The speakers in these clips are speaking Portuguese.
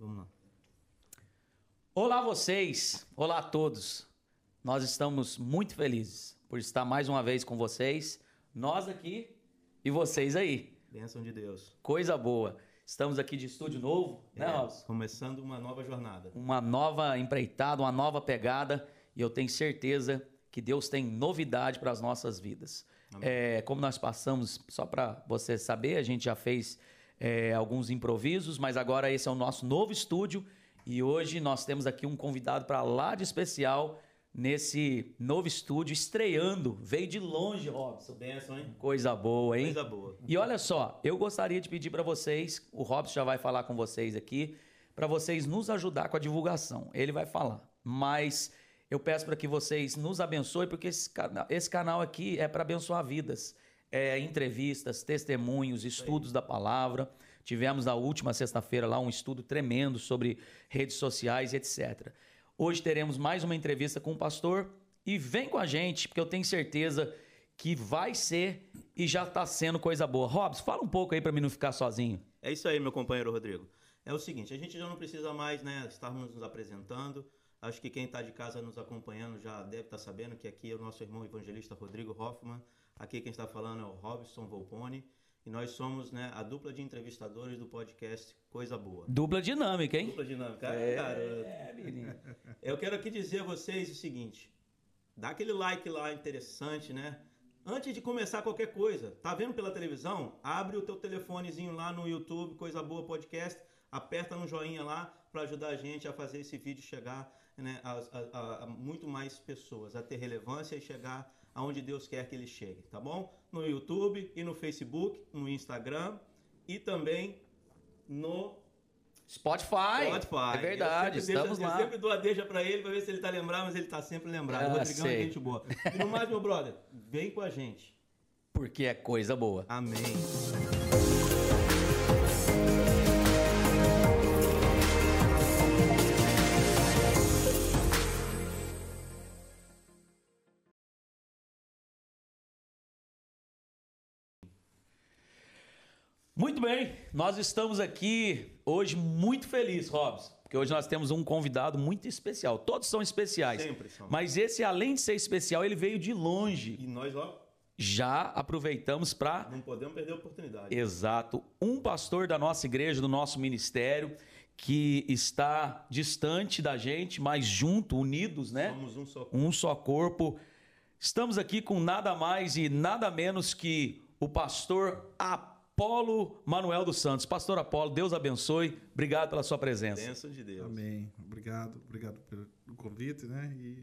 Vamos lá. Olá vocês, olá a todos. Nós estamos muito felizes por estar mais uma vez com vocês, nós aqui e vocês aí. Bênção de Deus. Coisa boa. Estamos aqui de estúdio novo, né, É, Robson? Começando uma nova jornada. Uma nova empreitada, uma nova pegada e eu tenho certeza que Deus tem novidade para as nossas vidas. É, como nós passamos, só para você saber, a gente já fez é, alguns improvisos, mas agora esse é o nosso novo estúdio e hoje nós temos aqui um convidado para lá de especial nesse novo estúdio, estreando. Veio de longe, Robson. Bênção, hein? Coisa boa, hein? Coisa boa. E olha só, eu gostaria de pedir para vocês, o Robson já vai falar com vocês aqui, para vocês nos ajudar com a divulgação. Ele vai falar, mas eu peço para que vocês nos abençoem, porque esse canal, esse canal aqui é para abençoar vidas. É, entrevistas, testemunhos, estudos da palavra. Tivemos na última sexta-feira lá um estudo tremendo sobre redes sociais etc. Hoje teremos mais uma entrevista com o pastor e vem com a gente, porque eu tenho certeza que vai ser e já está sendo coisa boa. Robson, fala um pouco aí para mim não ficar sozinho. É isso aí, meu companheiro Rodrigo. É o seguinte, a gente já não precisa mais, né, estarmos nos apresentando. Acho que quem está de casa nos acompanhando já deve estar sabendo que aqui é o nosso irmão evangelista Rodrigo Hoffman. Aqui quem está falando é o Robson Volpone. E nós somos né, a dupla de entrevistadores do podcast Coisa Boa. Dupla dinâmica, hein? Dupla dinâmica. É, Cara, menino. Eu quero aqui dizer a vocês o seguinte: dá aquele like lá interessante, né? Antes de começar qualquer coisa, tá vendo pela televisão? Abre o teu telefonezinho lá no YouTube, Coisa Boa Podcast, aperta no joinha lá para ajudar a gente a fazer esse vídeo chegar né, a, a- a muito mais pessoas, a ter relevância e chegar aonde Deus quer que ele chegue, tá bom? No YouTube e no Facebook, no Instagram e também no Spotify. Spotify. É verdade, Eu estamos deixo- lá. Eu sempre dou a deixa pra ele pra ver se ele tá lembrado, mas ele tá sempre lembrado. Ah, o Rodrigão é sei. gente boa. E no mais, meu brother, vem com a gente. Porque é coisa boa. Amém. Muito bem, nós estamos aqui hoje muito felizes, Robson, porque hoje nós temos um convidado muito especial. Todos são especiais. Sempre são. Mas esse, além de ser especial, ele veio de longe. E nós, ó, Já aproveitamos para não podemos perder a oportunidade. Exato. Um pastor da nossa igreja, do nosso ministério, que está distante da gente, mas junto, unidos, né? Somos um só. Um só corpo. Estamos aqui com nada mais e nada menos que o pastor Apolo Manuel dos Santos. Pastor Apolo, Deus abençoe. Obrigado pela sua presença. Bênção de Deus. Amém. Obrigado, obrigado pelo convite, né? E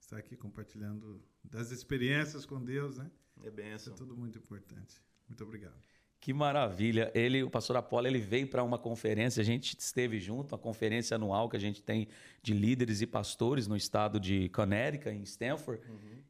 estar aqui compartilhando das experiências com Deus, né? É Isso bênção. é tudo muito importante. Muito obrigado. Que maravilha. Ele, o pastor Apolo, ele veio para uma conferência, a gente esteve junto, uma conferência anual que a gente tem de líderes e pastores no estado de Connecticut, em Stanford.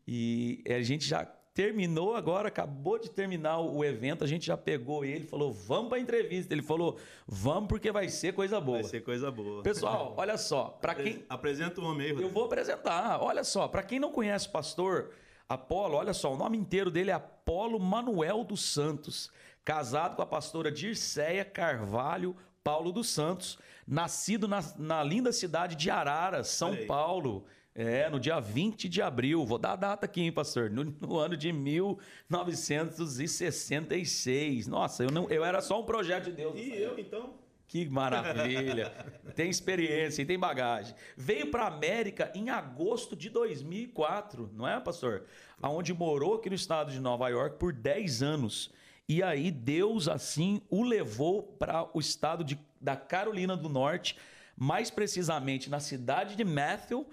E a gente já terminou agora, acabou de terminar o evento, a gente já pegou ele, falou: "Vamos para a entrevista". Ele falou: "Vamos porque vai ser coisa boa". Vai ser coisa boa. Pessoal, olha só, para quem Apresenta o homem aí, eu Rodrigo. vou apresentar. Olha só, para quem não conhece o pastor Apolo, olha só, o nome inteiro dele é Apolo Manuel dos Santos, casado com a pastora Dirceia Carvalho Paulo dos Santos, nascido na, na linda cidade de Araras, São. Paulo. É, no dia 20 de abril. Vou dar a data aqui, hein, pastor? No, no ano de 1966. Nossa, eu, não, eu era só um projeto de Deus. E eu, então? Que maravilha. tem experiência e tem bagagem. Veio para América em agosto de 2004, não é, pastor? Aonde morou aqui no estado de Nova York por 10 anos. E aí Deus assim o levou para o estado de, da Carolina do Norte, mais precisamente na cidade de Matthew,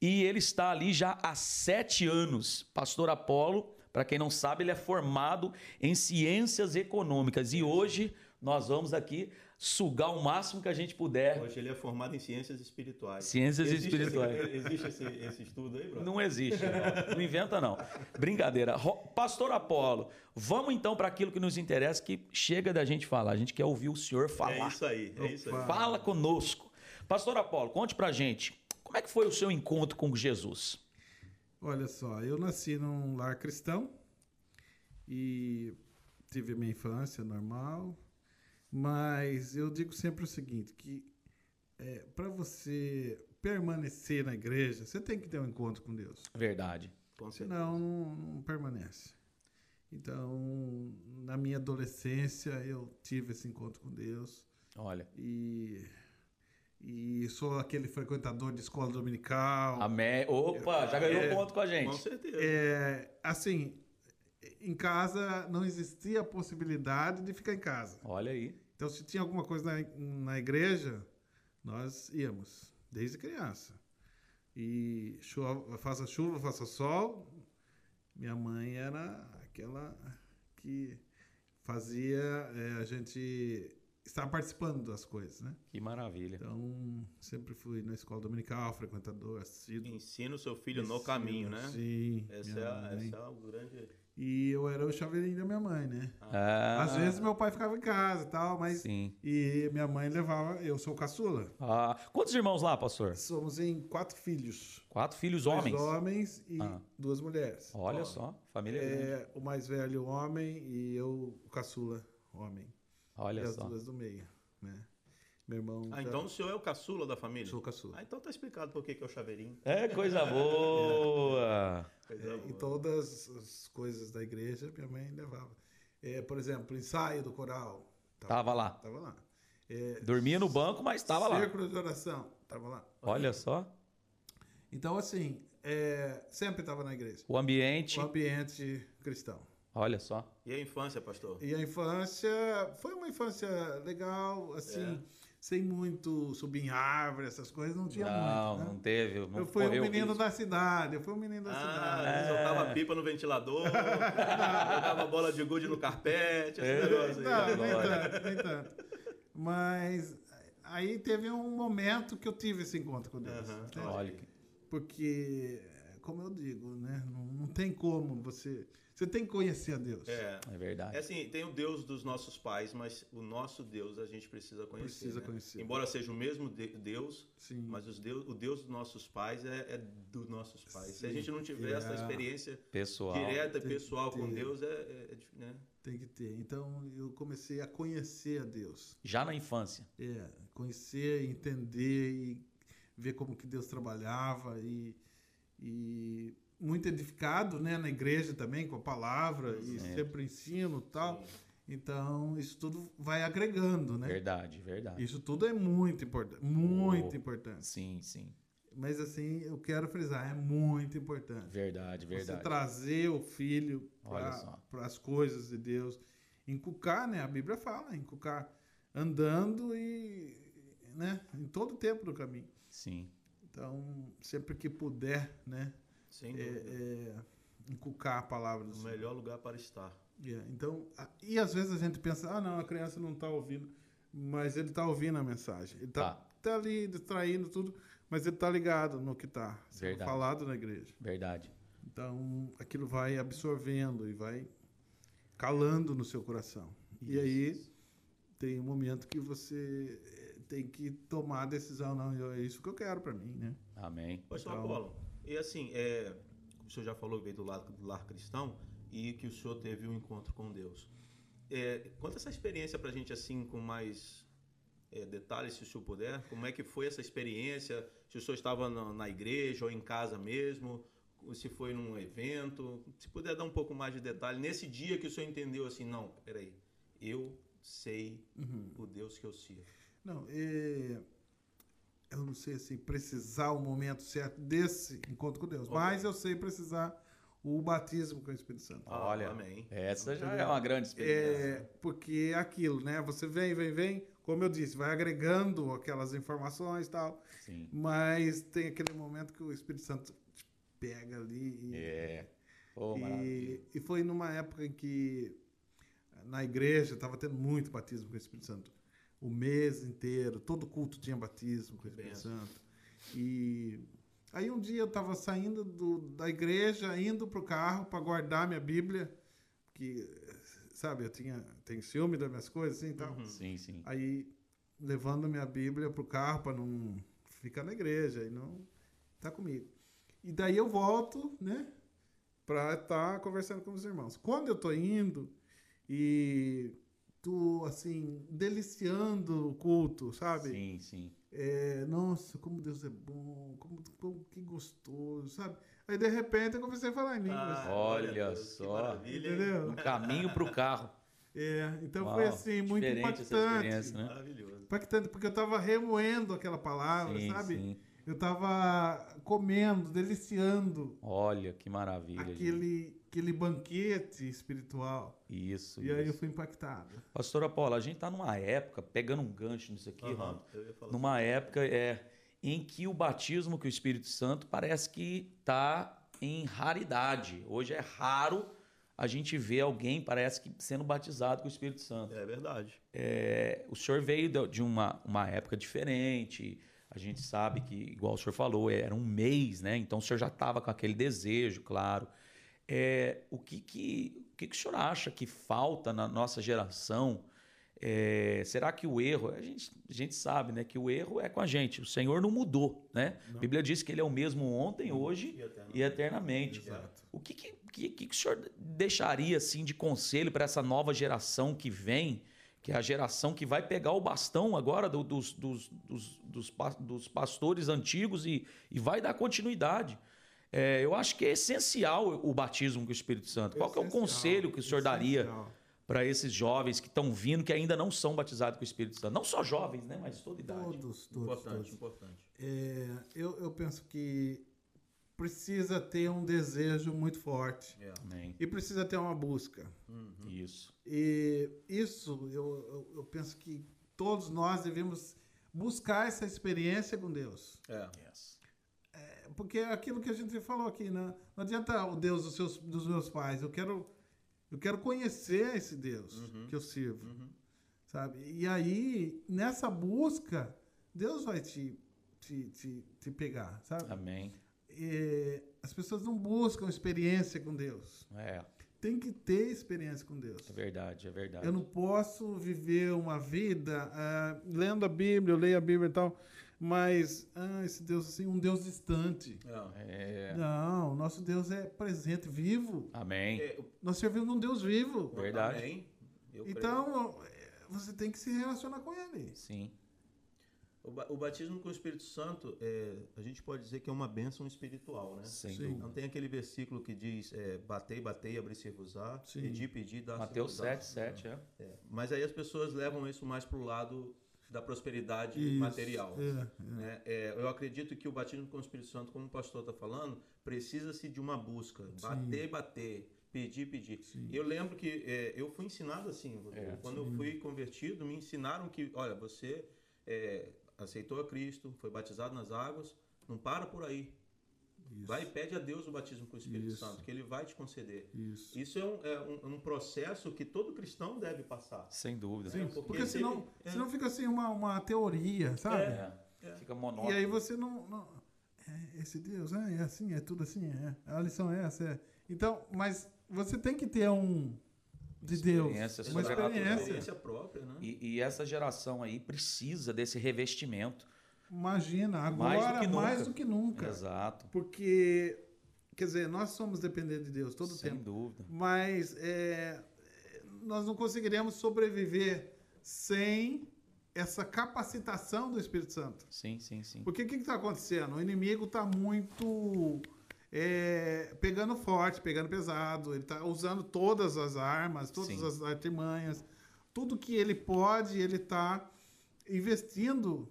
e ele está ali já há sete anos. Pastor Apolo, para quem não sabe, ele é formado em ciências econômicas e hoje nós vamos aqui sugar o máximo que a gente puder. Hoje ele é formado em ciências espirituais. Ciências Existe espirituais. Esse, existe esse, esse estudo aí, brother? Não existe, não. Não inventa não. Brincadeira. Pastor Apolo, vamos então para aquilo que nos interessa, que chega da gente falar. A gente quer ouvir o senhor falar. É isso aí, é isso aí. Fala conosco. Pastor Apolo, conte pra gente, como é que foi o seu encontro com Jesus? Olha só, eu nasci num lar cristão e tive minha infância normal, mas eu digo sempre o seguinte, que é, para você permanecer na igreja, você tem que ter um encontro com Deus. Verdade. Senão não, não permanece. Então, na minha adolescência, eu tive esse encontro com Deus Olha. e, e sou aquele frequentador de escola dominical. Amém. Opa, já ganhou É. ponto com a Com gente. certeza. É, assim, em casa não existia a possibilidade de ficar em casa. Olha aí. Então, se tinha alguma coisa na, na igreja, nós íamos, desde criança. E chuva, faça chuva, faça sol, minha mãe era aquela que fazia é, a gente estar participando das coisas, né? Que maravilha. Então, sempre fui na escola dominical, frequentador, assíduo. Ensina o seu filho no Ensino, caminho, né? Sim. Essa é, a- mãe. essa é o grande. E eu era o chaveirinho da minha mãe, né? Ah, Às vezes meu pai ficava em casa e tal, mas. Sim. E minha mãe levava. Eu sou o caçula. Ah, quantos irmãos lá, pastor? Somos em quatro filhos. Quatro filhos Dois homens. homens e Ah. duas mulheres. Olha Ó. só, família grande. É, o mais velho homem e eu, o caçula homem. Olha e as só. duas do meio, né? Meu irmão. Ah, já- então o senhor é o caçula da família? Sou o caçula. Ah, então tá explicado por que que é o chaveirinho. É coisa boa. Coisa É, boa. e todas as coisas da igreja minha mãe levava. É, por exemplo, ensaio do coral. Tava lá. Tava lá. É, Dormia no banco, mas estava lá. Círculo de oração. Tava lá. Olha só. Então, assim, é, sempre estava na igreja. O ambiente. O ambiente cristão. Olha só. E a infância, pastor? E a infância foi uma infância legal, assim, sem muito subir em árvore, essas coisas, não tinha Não, muito. né? não teve. Não eu fui um correu menino da cidade, eu fui um menino da Ah, cidade. soltava pipa no ventilador, jogava bola de gude no carpete, esse É. negócio aí. Não, nem tanto, nem tanto. Mas aí teve um momento que eu tive esse encontro com Deus. Entende? Olha que- Porque, como eu digo, né, não, não tem como você... Você tem que conhecer a Deus. É. É verdade. É assim, tem o Deus dos nossos pais, mas o nosso Deus a gente precisa conhecer. Precisa né? conhecer. Embora seja o mesmo de- Deus, Sim. mas os Deus, o Deus dos nossos pais é, é dos nossos pais. Se a Sim. gente não tiver essa É. experiência Pessoal. direta e Tem pessoal que com ter. Deus, é, é- é né? Tem que ter. Então, eu comecei a conhecer a Deus. Já na infância. É, conhecer, entender e ver como que Deus trabalhava e, e muito edificado, né, na igreja também com a palavra e Sim. sempre ensino e tal. Sim. Então, isso tudo vai agregando, né? Verdade, verdade. Isso tudo é muito importante, muito Oh. importante. Sim, sim. Mas assim, eu quero frisar, é muito importante. Verdade, Você verdade. trazer o filho para as coisas de Deus, inculcar, né? A Bíblia fala, inculcar andando e, né? Em todo o tempo do caminho. Sim. Então, sempre que puder, né? Sem É, dúvida. é, inculcar a palavra do o melhor lugar para estar. Yeah, Então, a- e às vezes a gente pensa, ah, não, a criança não está ouvindo, mas ele está ouvindo a mensagem. Ele está Tá. tá ali distraindo tudo, mas ele está ligado no que está sendo falado na igreja. Verdade. Então, aquilo vai absorvendo e vai calando no seu coração. E aí tem um momento que você eh, tem que tomar a decisão, não, é isso que eu quero para mim, né? Amém. Pastor Então- Apolo, e assim, é, o senhor já falou que veio do lado do lar cristão e que o senhor teve um encontro com Deus. É, conta essa experiência pra gente assim com mais é, detalhes, se o senhor puder. Como é que foi essa experiência? Se o senhor estava na, na igreja ou em casa mesmo? Se foi num evento? Se puder dar um pouco mais de detalhe. Nesse dia que o senhor entendeu assim, não, peraí, eu sei Uhum. o Deus que eu sirvo. Não, é, eu não sei assim, precisar o momento certo desse encontro com Deus, Ok. mas eu sei precisar o batismo com o Espírito Santo. Ah, Olha, amém. Essa já é uma grande experiência. É, porque é aquilo, né? Você vem, vem, vem, como eu disse, vai agregando aquelas informações e tal, Sim. mas tem aquele momento que o Espírito Santo te pega ali e, É. Maravilha. e, e foi numa época em que na igreja estava tendo muito batismo com o Espírito Santo. O mês inteiro, todo culto tinha batismo com o Espírito benção. Santo. E aí um dia eu estava saindo do- da igreja, indo pro carro para guardar minha Bíblia, que sabe, eu tinha tenho ciúme das minhas coisas assim, e tal. Uhum. Sim, sim. Aí levando minha Bíblia pro carro para não ficar na igreja e não tá comigo. E daí eu volto, né, para estar conversando com os irmãos. Quando eu tô indo e tô assim deliciando o culto, sabe? Sim, sim. é, nossa, como Deus é bom, como, como que gostoso, sabe? Aí de repente eu comecei a falar em línguas. Ah, Olha Deus, só. entendeu? Um caminho para o carro. É, então Uau, foi assim, muito impactante. experiência, né? Maravilhoso. Impactante, porque eu tava remoendo aquela palavra, Sim, sabe? sim. Eu tava comendo, deliciando Olha que maravilha. gente. Aquele, banquete espiritual. Isso. E aí eu isso. fui impactado. Pastora Paula, a gente está numa época, pegando um gancho nisso aqui, falar numa época é, em que o batismo com o Espírito Santo parece que está em raridade. Hoje é raro a gente ver alguém, parece que sendo batizado com o Espírito Santo. É verdade. É, o senhor veio de- de uma, uma época diferente. A gente sabe que, igual o senhor falou, era um mês, né? Então o senhor já estava com aquele desejo, claro. É, o que, que, o que, que o senhor acha que falta na nossa geração? É, será que o erro, a gente, a gente sabe né, que o erro é com a gente, o Senhor não mudou. Né? A Bíblia diz que ele é o mesmo ontem, hoje E eternamente. e eternamente. Exato. O que, que, que, que o senhor deixaria assim de conselho para essa nova geração que vem, que é a geração que vai pegar o bastão agora do- dos, dos, dos, dos, dos pastores antigos e, e vai dar continuidade? É, eu acho que é essencial o batismo com o Espírito Santo. Qual que é o conselho que o senhor daria para esses jovens que estão vindo, que ainda não são batizados com o Espírito Santo? Não só jovens, né? Mas toda idade. Todos, todos, Importante, todos. importante. É, eu, eu penso que precisa ter um desejo muito forte É. Amém. e precisa ter uma busca. Isso. E isso, eu, eu, eu penso que todos nós devemos buscar essa experiência com Deus. É. Yes. Porque é aquilo que a gente falou aqui, né? Não adianta o Deus dos, seus, dos meus pais. Eu quero, eu quero conhecer esse Deus que eu sirvo. Sabe? E aí, nessa busca, Deus vai te, te, te, te pegar, sabe? Amém. É, as pessoas não buscam experiência com Deus. É, Tem que ter experiência com Deus. é verdade, é verdade. Eu não posso viver uma vida ah, lendo a Bíblia, eu leio a Bíblia e tal, mas ah, esse Deus assim, um Deus distante. É. É, Não, nosso Deus é presente, vivo. amém. É, Nós servimos um Deus vivo. Verdade. Amém. Então, eh, você tem que se relacionar com ele. Sim. O, ba- o batismo com o Espírito Santo, é, a gente pode dizer que é uma bênção espiritual, né? Sim. Não tem aquele versículo que diz é, batei, batei, abri-se-vos-á, pedi, pedi, dá Mateus 7, 7, é. É, mas aí as pessoas levam isso mais para o lado da prosperidade Isso, material. é, é. né? É, eu acredito que o batismo com o Espírito Santo, como o pastor está falando, precisa-se de uma busca. Bater, bater. Pedir, pedir. E eu lembro que é, eu fui ensinado assim. É, Quando eu fui convertido, me ensinaram que, olha, você é, aceitou a Cristo, foi batizado nas águas, não para por aí. Vai e pede a Deus o batismo com o Espírito Isso. Santo, que Ele vai te conceder. Isso. Isso é um, é um- um processo que todo cristão deve passar. Sem dúvida. Sim. Porque, Porque se senão, ele- é. senão fica assim uma, uma teoria, sabe? É. Fica monótono. E aí você não. não é, esse Deus, é, é assim, é tudo assim, é. A lição é essa. É. Então, mas você tem que ter um. De Deus. Experiência Uma sobrenatural. experiência. experiência própria, né? E, e essa geração aí precisa desse revestimento. Imagina, Mais do agora que nunca. mais do que nunca. Exato. Porque, quer dizer, nós somos dependentes de Deus todo o Sem tempo. dúvida. Mas é, nós não conseguiríamos sobreviver sem essa capacitação do Espírito Santo. Sim, sim, sim. Porque o que está acontecendo? O inimigo está muito é, pegando forte, pegando pesado. Ele está usando todas as armas, todas Sim. as artimanhas. Tudo que ele pode, ele está investindo.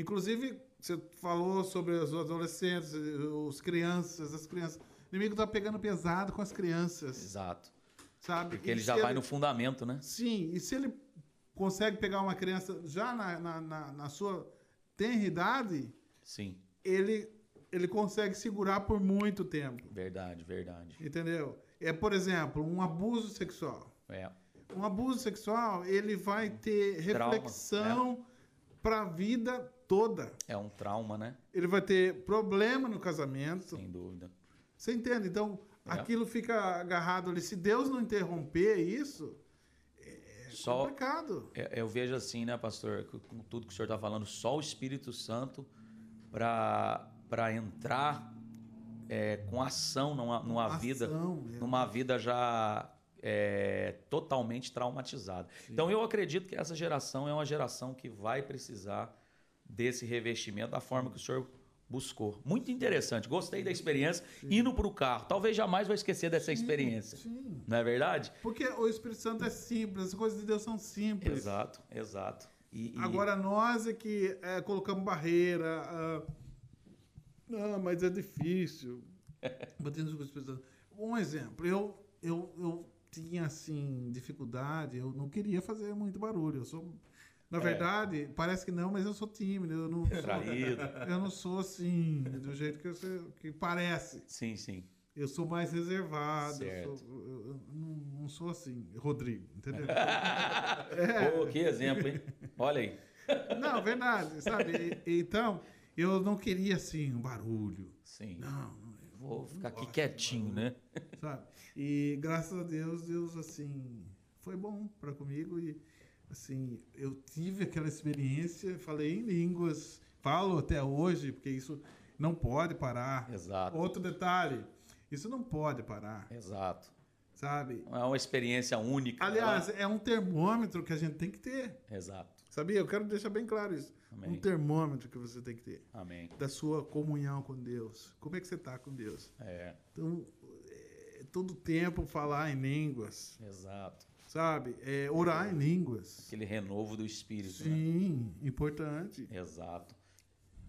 Inclusive, você falou sobre os adolescentes, os crianças, as crianças. O inimigo está pegando pesado com as crianças, Exato. sabe? Porque E ele já vai no fundamento, né? Sim, e se ele consegue pegar uma criança já na, na, na, na sua tenra idade, Sim. ele, ele consegue segurar por muito tempo, Verdade, verdade. entendeu? É, por exemplo, um abuso sexual. É. Um abuso sexual, ele vai ter Trauma, reflexão para a vida toda. É um trauma, né? Ele vai ter problema no casamento. Sem dúvida. Você entende? Então, É. aquilo fica agarrado ali. Se Deus não interromper isso, é Só, complicado. É, Eu vejo assim, né, pastor, com tudo que o senhor está falando, só o Espírito Santo para entrar é, com ação numa, numa Ação, vida, é. numa vida já é, totalmente traumatizada. Então eu acredito que essa geração é uma geração que vai precisar desse revestimento da forma que o senhor buscou. Muito interessante. Gostei da experiência. Indo para o carro. Talvez jamais vou esquecer dessa experiência. Sim. Não é verdade? Porque o Espírito Santo é simples, as coisas de Deus são simples. Exato, exato. E, e- Agora nós é que é, colocamos barreira. ah, não, mas é difícil. Batendo com o Espírito Santo. Um exemplo, eu, eu, eu tinha assim dificuldade, eu não queria fazer muito barulho. Eu sou, na É. verdade, parece que não, mas eu sou tímido. Eu não, Traído. eu não sou assim do jeito que, eu sou- que parece. Sim, sim. Eu sou mais reservado. Eu, sou- eu- eu não, não sou assim, Rodrigo, entendeu? Pô, que exemplo, hein? Olha aí. Não, verdade, sabe? Então, eu não queria assim um barulho. Sim. Não, Vou ficar aqui quietinho, né? sabe? E graças a Deus, Deus assim foi bom para comigo e assim, eu tive aquela experiência, falei em línguas, falo até hoje, porque isso não pode parar. Exato. Outro detalhe, isso não pode parar, Exato. sabe? É uma experiência única. Aliás, é um termômetro que a gente tem que ter. Exato. Sabia? Eu quero deixar bem claro isso. Amém. Um termômetro que você tem que ter. Amém. da sua comunhão com Deus. Como é que você está com Deus? É, Então, é, todo tempo falar em línguas, exato. Sabe? É, orar em línguas. Aquele renovo do espírito, né? Sim, importante. Exato.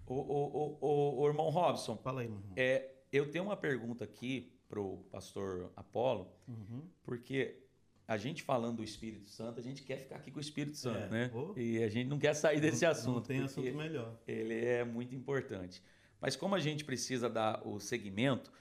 O, o, o, o, o irmão Robson, Fala aí, irmão. é, eu tenho uma pergunta aqui pro pastor Apolo, Uhum. porque a gente falando do Espírito Santo, a gente quer ficar aqui com o Espírito Santo, É. né? Oh. E a gente não quer sair desse Não- assunto. Não tem assunto melhor. Ele é muito importante. Mas como a gente precisa dar o segmento,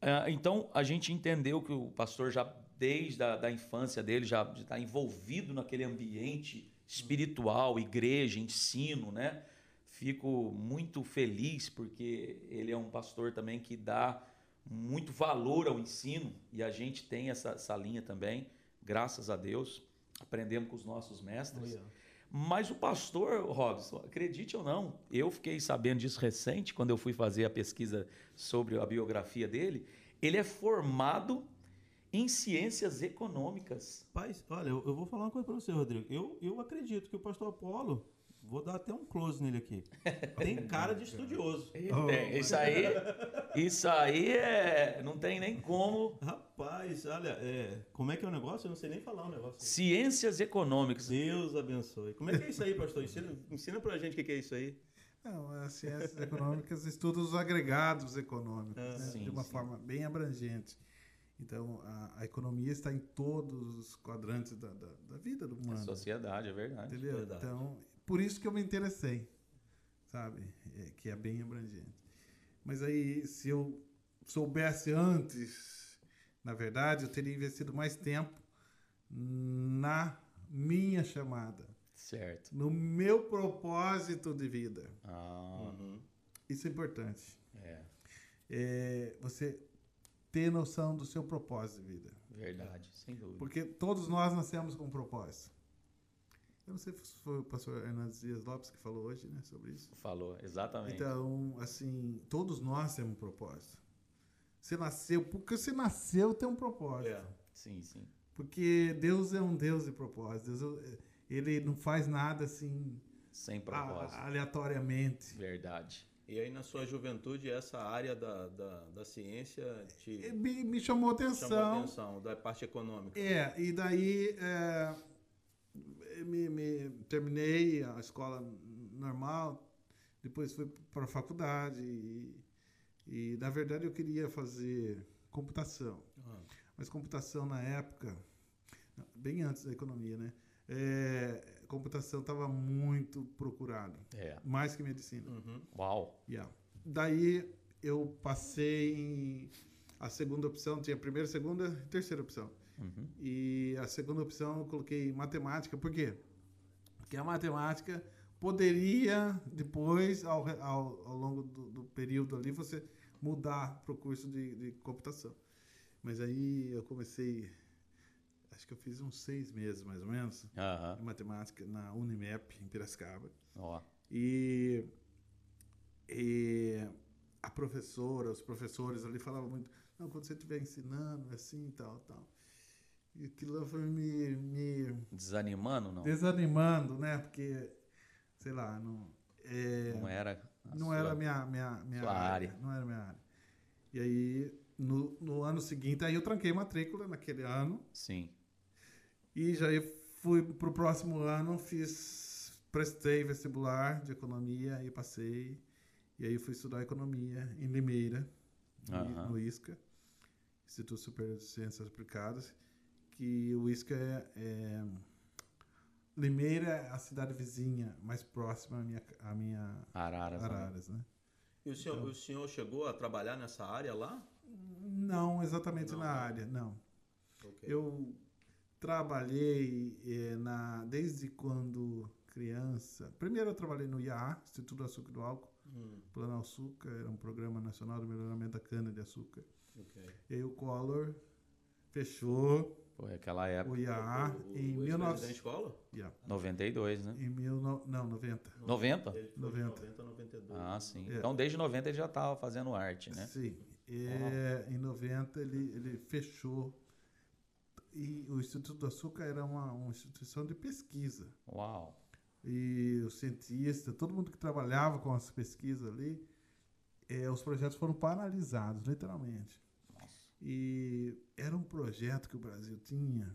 ah, então a gente entendeu que o pastor já desde a da infância dele já está envolvido naquele ambiente espiritual, igreja, ensino, né? Fico muito feliz porque ele é um pastor também que dá muito valor ao ensino e a gente tem essa, essa linha também, graças a Deus. Aprendemos com os nossos mestres. Aí, ó. Mas o pastor Robson, acredite ou não, eu fiquei sabendo disso recente, quando eu fui fazer a pesquisa sobre a biografia dele. Ele é formado em ciências econômicas. Paz, olha, eu, eu vou falar uma coisa pra você, Rodrigo. Eu, eu acredito que o pastor Apolo, vou dar até um close nele aqui, tem cara de estudioso. Oh, É, isso aí, isso aí é, não tem nem como. Rapaz, olha, é, como é que é o negócio? Eu não sei nem falar o negócio. Ciências econômicas. Deus abençoe. Como é que é isso aí, pastor? Ensina, ensina pra gente o que que é isso aí. Não, as ciências econômicas estudam os agregados econômicos, Ah, né? sim, de uma sim. forma bem abrangente. Então, a, a economia está em todos os quadrantes da, da, da vida do A humano. sociedade, é verdade. Entendeu? Verdade. Então, por isso que eu me interessei, sabe? É, que é bem abrangente. Mas aí, se eu soubesse antes, na verdade, eu teria investido mais tempo na minha chamada, Certo. no meu propósito de vida. Ah, Uhum. Isso é importante. é É você ter noção do seu propósito de vida. verdade, sem dúvida. Porque todos nós nascemos com um propósito. Eu não sei se foi o pastor Hernandes Dias Lopes que falou hoje né, sobre isso. Falou, exatamente. Então, assim, todos nós temos um propósito. Você nasceu, porque você nasceu tem um propósito. É. Sim, sim. Porque Deus é um Deus de propósito. Deus, é- ele não faz nada assim Sem a- propósito. aleatoriamente. Verdade. E aí, na sua juventude, essa área da, da, da ciência te E Me, me chamou chamou a atenção. atenção, da parte econômica. É, e daí é, me, me- terminei a escola normal, depois fui para a faculdade e, e, na verdade eu queria fazer computação. Ah, Mas computação na época, bem antes da economia, né? É, computação estava muito procurado, É. mais que medicina. uhum. Uau. Yeah. Daí eu passei em a segunda opção, tinha a primeira, segunda e terceira opção. Uhum. E a segunda opção eu coloquei matemática, por quê? Porque a matemática poderia, depois, ao, ao, ao longo do, do período ali, você mudar para o curso de, de computação. Mas aí eu comecei, acho que eu fiz uns seis meses mais ou menos, Aham. de matemática na Unimep, em Piracicaba. Ó. E, e a professora, os professores ali falavam muito, não, quando você estiver ensinando, é assim, tal, tal. E aquilo foi me, me Desanimando, não? desanimando, né? Porque, sei lá, não, é, Não era. a não sua- era minha, minha, minha sua área. Não era minha área. E aí, no, no ano seguinte, aí eu tranquei matrícula naquele ano. Sim. E já fui pro próximo ano, fiz, prestei vestibular de economia e passei. E aí fui estudar economia em Limeira, no- Aham. no ISCA, Instituto Superior de Ciências Aplicadas, que o ISCA é, é- Limeira é a cidade vizinha mais próxima à minha, à minha Araras. né? Araras, né? E o senhor, o senhor chegou a trabalhar nessa área lá? Não exatamente Não, na não. área, não. Ok. Eu trabalhei eh, na, desde quando criança. Primeiro eu trabalhei no IAA, Instituto do Açúcar e do Álcool, Hum, Plano Açúcar, era um programa nacional de melhoramento da cana-de-açúcar. ok. E aí o Collor fechou Foi aquela época. o IAA O- o em ex-presidente 19... Collor? Yeah, 92, né? em mil, no- não, 90. 90? Ele foi de 90. 90 a 92. Ah, sim. É. Então, desde 90 ele já estava fazendo arte, né? Sim. É, em 90 ele, ele fechou. E o Instituto do Açúcar era uma, uma instituição de pesquisa. Uau. e os cientistas, todo mundo que trabalhava com as pesquisas ali, eh, os projetos foram paralisados, literalmente. E era um projeto que o Brasil tinha, não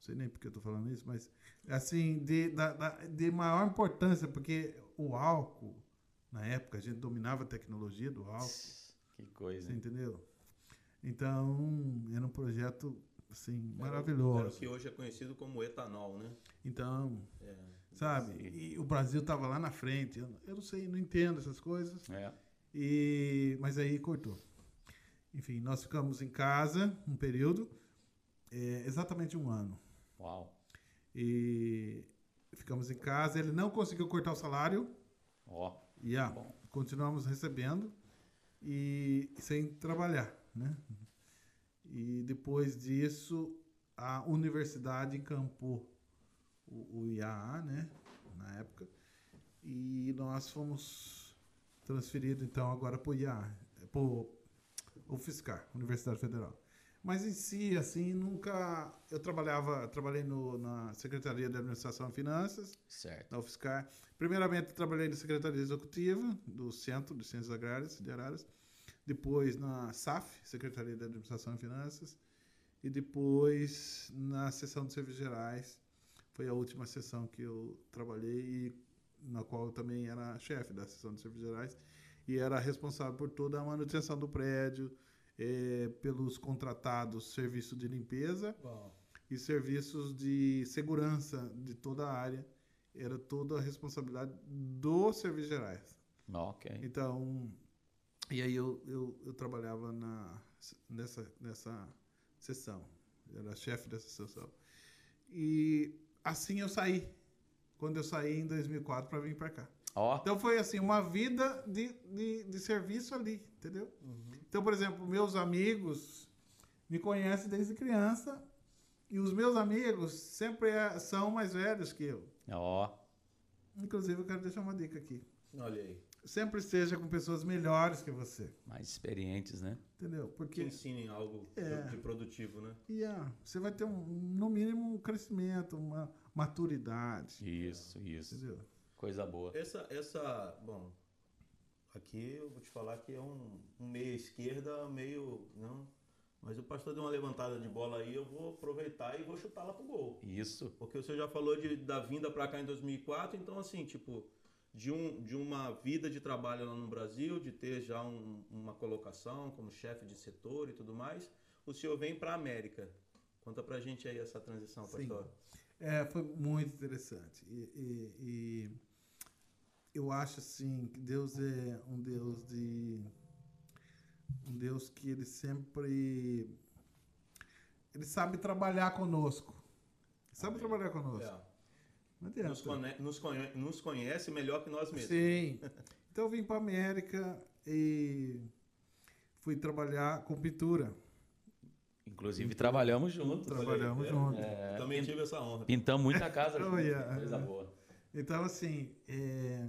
sei nem porque eu estou falando isso, mas assim, de, da- da- de maior importância, porque o álcool, na época, a gente dominava a tecnologia do álcool, Que coisa. você entendeu? Então, era um projeto, assim, Era maravilhoso. Era o que hoje é conhecido como etanol, né? Então, É. sabe? Sim. E o Brasil estava lá na frente. Eu, eu não sei, não entendo essas coisas. É. E mas aí cortou. Enfim, nós ficamos em casa um período, é, exatamente um ano. Uau. E ficamos em casa. Ele não conseguiu cortar o salário. Ó. E ah, Bom. continuamos recebendo e sem trabalhar, né? E depois disso, a universidade encampou o, o IAA, né? Na época. E nós fomos transferidos, então, agora para o IAA, para o FISCAR, Universidade Federal. Mas em si, assim, nunca... Eu trabalhava, trabalhei no, na Secretaria de Administração e Finanças, Certo. da UFSCar. Primeiramente, trabalhei na Secretaria Executiva do Centro de Ciências Agrárias de Araras. Depois na SAF, Secretaria de Administração e Finanças. E depois na seção de serviços gerais. Foi a última sessão que eu trabalhei e na qual eu também era chefe da seção de serviços gerais e era responsável por toda a manutenção do prédio, eh, pelos contratados serviço de limpeza e serviços de segurança de toda a área. Era toda a responsabilidade dos serviços gerais. Ok. Então, e aí eu, eu, eu trabalhava na, nessa, nessa sessão. Eu era chefe dessa sessão. E assim eu saí. Quando eu saí em 2004 para vir para cá. Ó. Então foi assim, uma vida de, de, de serviço ali, entendeu? Então, por exemplo, meus amigos me conhecem desde criança e os meus amigos sempre é- são mais velhos que eu. Ó. Inclusive, eu quero deixar uma dica aqui. Olha aí. Sempre esteja com pessoas melhores que você, Mais experientes, né? entendeu? Que Porque ensinem algo É. de produtivo, né? yeah, você vai ter, um, no mínimo, um crescimento, uma maturidade, Isso, isso. entendeu? Coisa boa. Essa, essa, bom, aqui eu vou te falar que é um, um meia esquerda, meio, não, mas o pastor deu uma levantada de bola aí, eu vou aproveitar e vou chutar lá pro gol. Isso. Porque o senhor já falou de, da vinda pra cá em 2004, então assim, tipo, de, um, de uma vida de trabalho lá no Brasil, de ter já um- uma colocação como chefe de setor e tudo mais, o senhor vem pra América. Conta pra gente aí essa transição, Sim. pastor. É, foi muito interessante. E, e- e eu acho assim que Deus é um Deus de um Deus que ele sempre ele sabe trabalhar conosco. Sabe Amém. trabalhar conosco. É. Não adianta. Nos, conhe- nos conhe- nos conhece melhor que nós mesmos. Sim. Então eu vim para América e fui trabalhar com pintura. Inclusive, trabalhamos juntos. Trabalhamos É, juntos. Eu Também tive essa honra. Pintamos muita casa juntos. Oh, yeah. Coisa boa. Então, assim, é,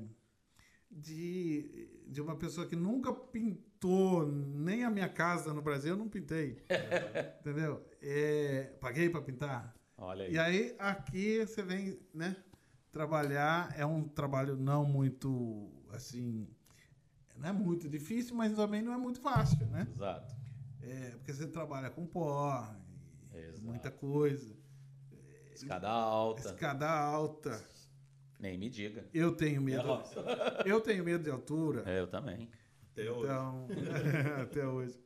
de, de uma pessoa que nunca pintou nem a minha casa no Brasil, eu não pintei. entendeu? É, paguei para pintar. Olha aí. E aí, aqui você vem, né? trabalhar é um trabalho não muito, assim, não é muito difícil, mas também não é muito fácil, né? Exato. É, porque você trabalha com pó, Exato. muita coisa, Escada alta. escada alta. Nem me diga. Eu tenho medo, Nossa. eu tenho medo de altura. É, eu também. Até hoje. Então, até hoje.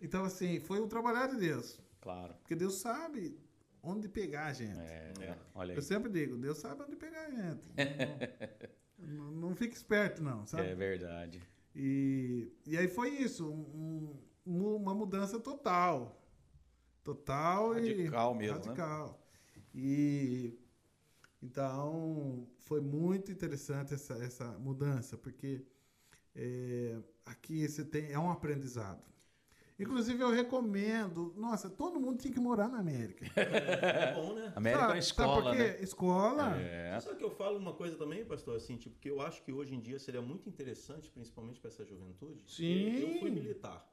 Então, assim, foi um trabalhar de Deus. Claro. Porque Deus sabe onde pegar a gente. É, olha aí. Eu sempre digo, Deus sabe onde pegar a gente. Não, não, não fique esperto, não, sabe? É verdade. E, e aí foi isso, um- um- uma mudança total. Total e. Radical mesmo, né? Radical. E então foi muito interessante essa, essa mudança, porque é, aqui você tem, é um aprendizado. Inclusive, eu recomendo. Nossa, todo mundo tinha que morar na América. É bom, né? América é uma Sabe- escola, sabe por quê? né? Escola. É. Só que eu falo uma coisa também, pastor, assim, tipo, que eu acho que hoje em dia seria muito interessante, principalmente para essa juventude. porque Sim. Eu fui militar.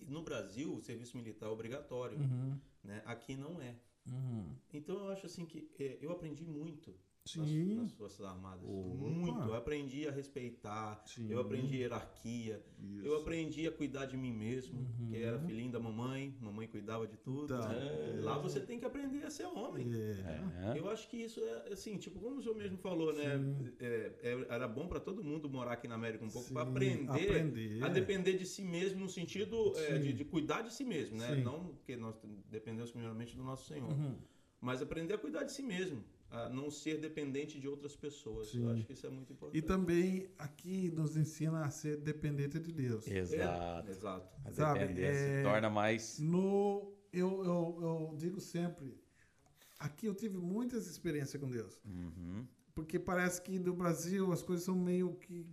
E no Brasil, o serviço militar é obrigatório, Uhum, né? Aqui não é. uhum. Então eu acho assim que é, eu aprendi muito Sim. nas Forças Armadas. Opa. Muito. Eu aprendi a respeitar, Sim. eu aprendi hierarquia, Isso. eu aprendi a cuidar de mim mesmo, Uhum. que era filhinho da mamãe, mamãe cuidava de tudo. Então, É, Lá você tem que aprender a ser homem. É. É. Eu acho que isso é assim, tipo, como o senhor mesmo falou, né? É, é, era bom para todo mundo morar aqui na América um pouco para aprender, aprender. a depender de si mesmo no sentido é, de, de cuidar de si mesmo, né? Sim. Não porque nós dependemos primeiramente do nosso Senhor, Uhum. mas aprender a cuidar de si mesmo, a não ser dependente de outras pessoas. Eu Sim. acho que isso é muito importante. E também aqui nos ensina a ser dependente de Deus. Exato. É, exato. A Sabe, dependência é- torna mais. No, eu, eu, eu digo sempre, aqui eu tive muitas experiências com Deus. Uhum. Porque parece que no Brasil as coisas são meio que,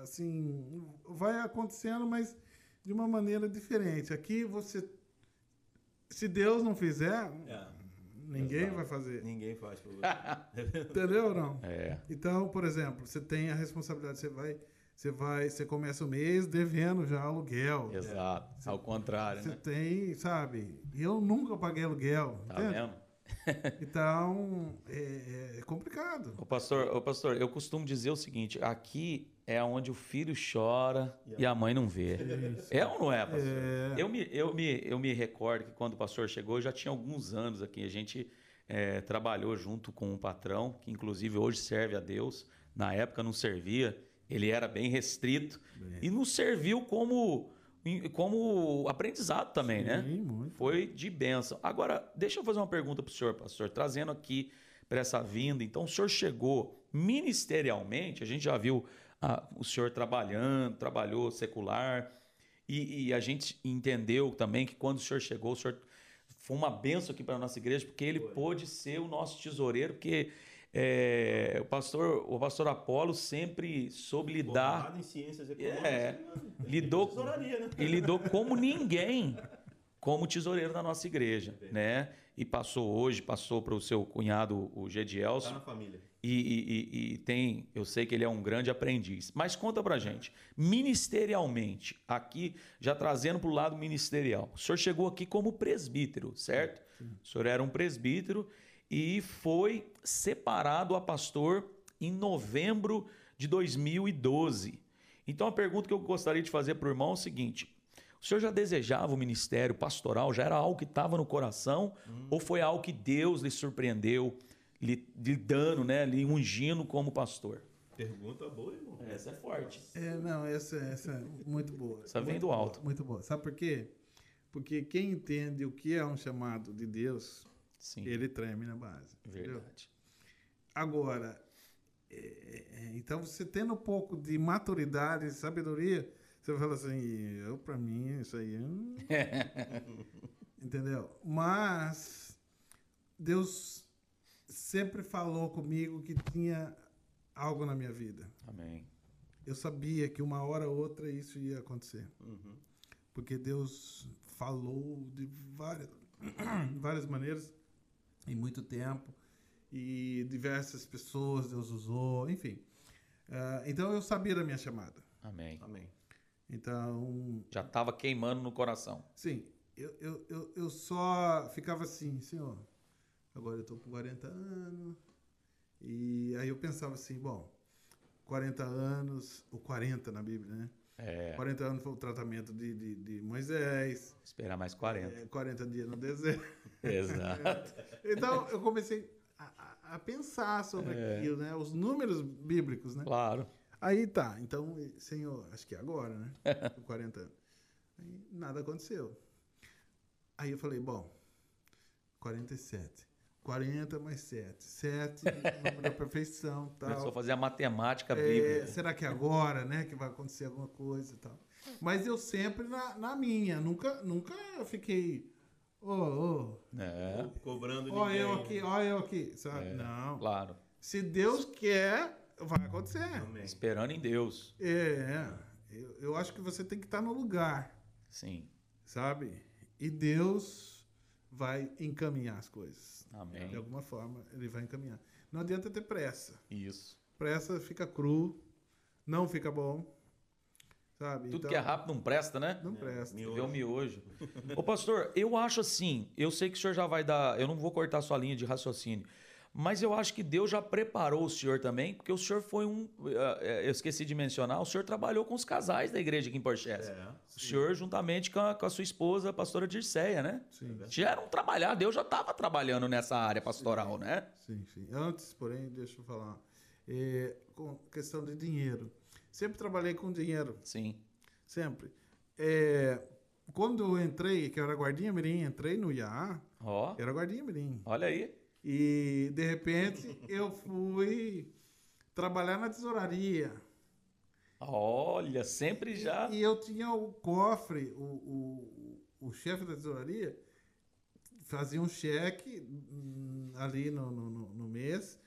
assim, vai acontecendo, mas de uma maneira diferente. Aqui você, se Deus não fizer, É, ninguém Exato. vai fazer. ninguém faz por você. Entendeu ou não? É. Então, por exemplo, você tem a responsabilidade, você vai, você vai, você começa o mês devendo já aluguel. Exato. Ao contrário, Você né? tem, sabe? Eu nunca paguei aluguel. Tá entende? vendo? Então, é, é complicado. Ô pastor, ô pastor, eu costumo dizer o seguinte: aqui é onde o filho chora e a mãe não vê. É ou não é, pastor? É. Eu, me, eu, me, eu me recordo que quando o pastor chegou, já tinha alguns anos aqui. A gente eh, trabalhou junto com um patrão, que inclusive hoje serve a Deus. Na época não servia, ele era bem restrito. E nos serviu como, como aprendizado também, né? Sim, muito. Foi de bênção. Agora, deixa eu fazer uma pergunta para o senhor, pastor, trazendo aqui para essa vinda. Então, o senhor chegou ministerialmente, a gente já viu ah, o senhor trabalhando, trabalhou secular, e, e a gente entendeu também que quando o senhor chegou, o senhor foi uma benção aqui para a nossa igreja, porque ele pôde ser o nosso tesoureiro, porque é, o, pastor, o pastor Apolo sempre soube lidar Formado em ciências econômicas. É. lidou né? e lidou como ninguém como tesoureiro da nossa igreja, né? E passou hoje, passou para o seu cunhado, o Tá Gedielson, na família. e, e- e- e tem, eu sei que ele é um grande aprendiz. Mas conta pra gente, ministerialmente, aqui, já trazendo para o lado ministerial, o senhor chegou aqui como presbítero, certo? O senhor era um presbítero e foi separado a pastor em novembro de 2012. Então a pergunta que eu gostaria de fazer para o irmão é o seguinte: o senhor já desejava o ministério pastoral? Já era algo que estava no coração? Ou foi algo que Deus lhe surpreendeu, lhe, lhe dando, né, lhe ungindo como pastor? Pergunta boa, irmão. Essa é forte. É, não, essa, essa é muito boa. Essa vem Muito do boa, alto. Muito boa. Sabe por quê? Porque quem entende o que é um chamado de Deus, Sim, ele treme na base. entendeu? verdade. Agora, é, é, então você tendo um pouco de maturidade, sabedoria, você fala assim, eu para mim isso aí, hum, entendeu? Mas Deus sempre falou comigo que tinha algo na minha vida. Amém. Eu sabia que uma hora ou outra isso ia acontecer, Uhum. porque Deus falou de várias, várias maneiras em muito tempo e diversas pessoas Deus usou, enfim. Ah, então eu sabia da minha chamada. Amém. Amém. Então, Já estava queimando no coração. sim, eu, eu, eu, eu só ficava assim, Senhor, agora eu estou com 40 anos E aí eu pensava assim, bom, 40 anos, ou 40 na Bíblia, né? É, 40 anos foi o tratamento de, de, de Moisés, esperar mais 40. é, 40 dias no deserto. Exato. Então eu comecei a, a- pensar sobre É. aquilo, né? Os números bíblicos, né? Claro. Aí tá, então, senhor, acho que é agora, né? Com 40 anos. Aí nada aconteceu. Aí eu falei, bom, 47. 40 mais 7. 7, número da perfeição Começou a tal. fazer a matemática É, bíblica. será que é agora, né, que vai acontecer alguma coisa e tal? Mas eu sempre na, na minha, nunca, nunca fiquei, ô, ô, É, Cobrando ó ninguém. eu aqui, ó eu aqui, sabe? É. Não. claro. Se Deus quer, vai acontecer. Amém. Esperando em Deus. É, eu, eu acho que você tem que estar no lugar, Sim. sabe? E Deus vai encaminhar as coisas. Amém. De alguma forma, ele vai encaminhar. Não adianta ter pressa. Isso. Pressa fica cru, não fica bom, sabe? Tudo Então, que é rápido não presta, né? Não presta. miojo. Vê o miojo. Ô, pastor, eu acho assim, eu sei que o senhor já vai dar, eu não vou cortar sua linha de raciocínio, mas eu acho que Deus já preparou o senhor também, porque o senhor foi um, eh, eh, eu esqueci de mencionar, o senhor trabalhou com os casais da igreja aqui em Porchester. É. O senhor, juntamente com a, com a sua esposa, a pastora Dirceia, né? Sim, Já eram trabalhar, Deus já estava trabalhando nessa área pastoral, né? sim, sim. Antes, porém, deixa eu falar. É, com questão de dinheiro. Sempre trabalhei com dinheiro. Sim. Sempre. É, quando eu entrei, que eu era guardinha mirim, entrei no IAA, Ó, era guardinha mirim. olha aí. E, de repente, eu fui trabalhar na tesouraria. Olha, sempre já. E eu tinha o cofre, o, o, o chefe da tesouraria fazia um cheque hum, ali no, no- no mês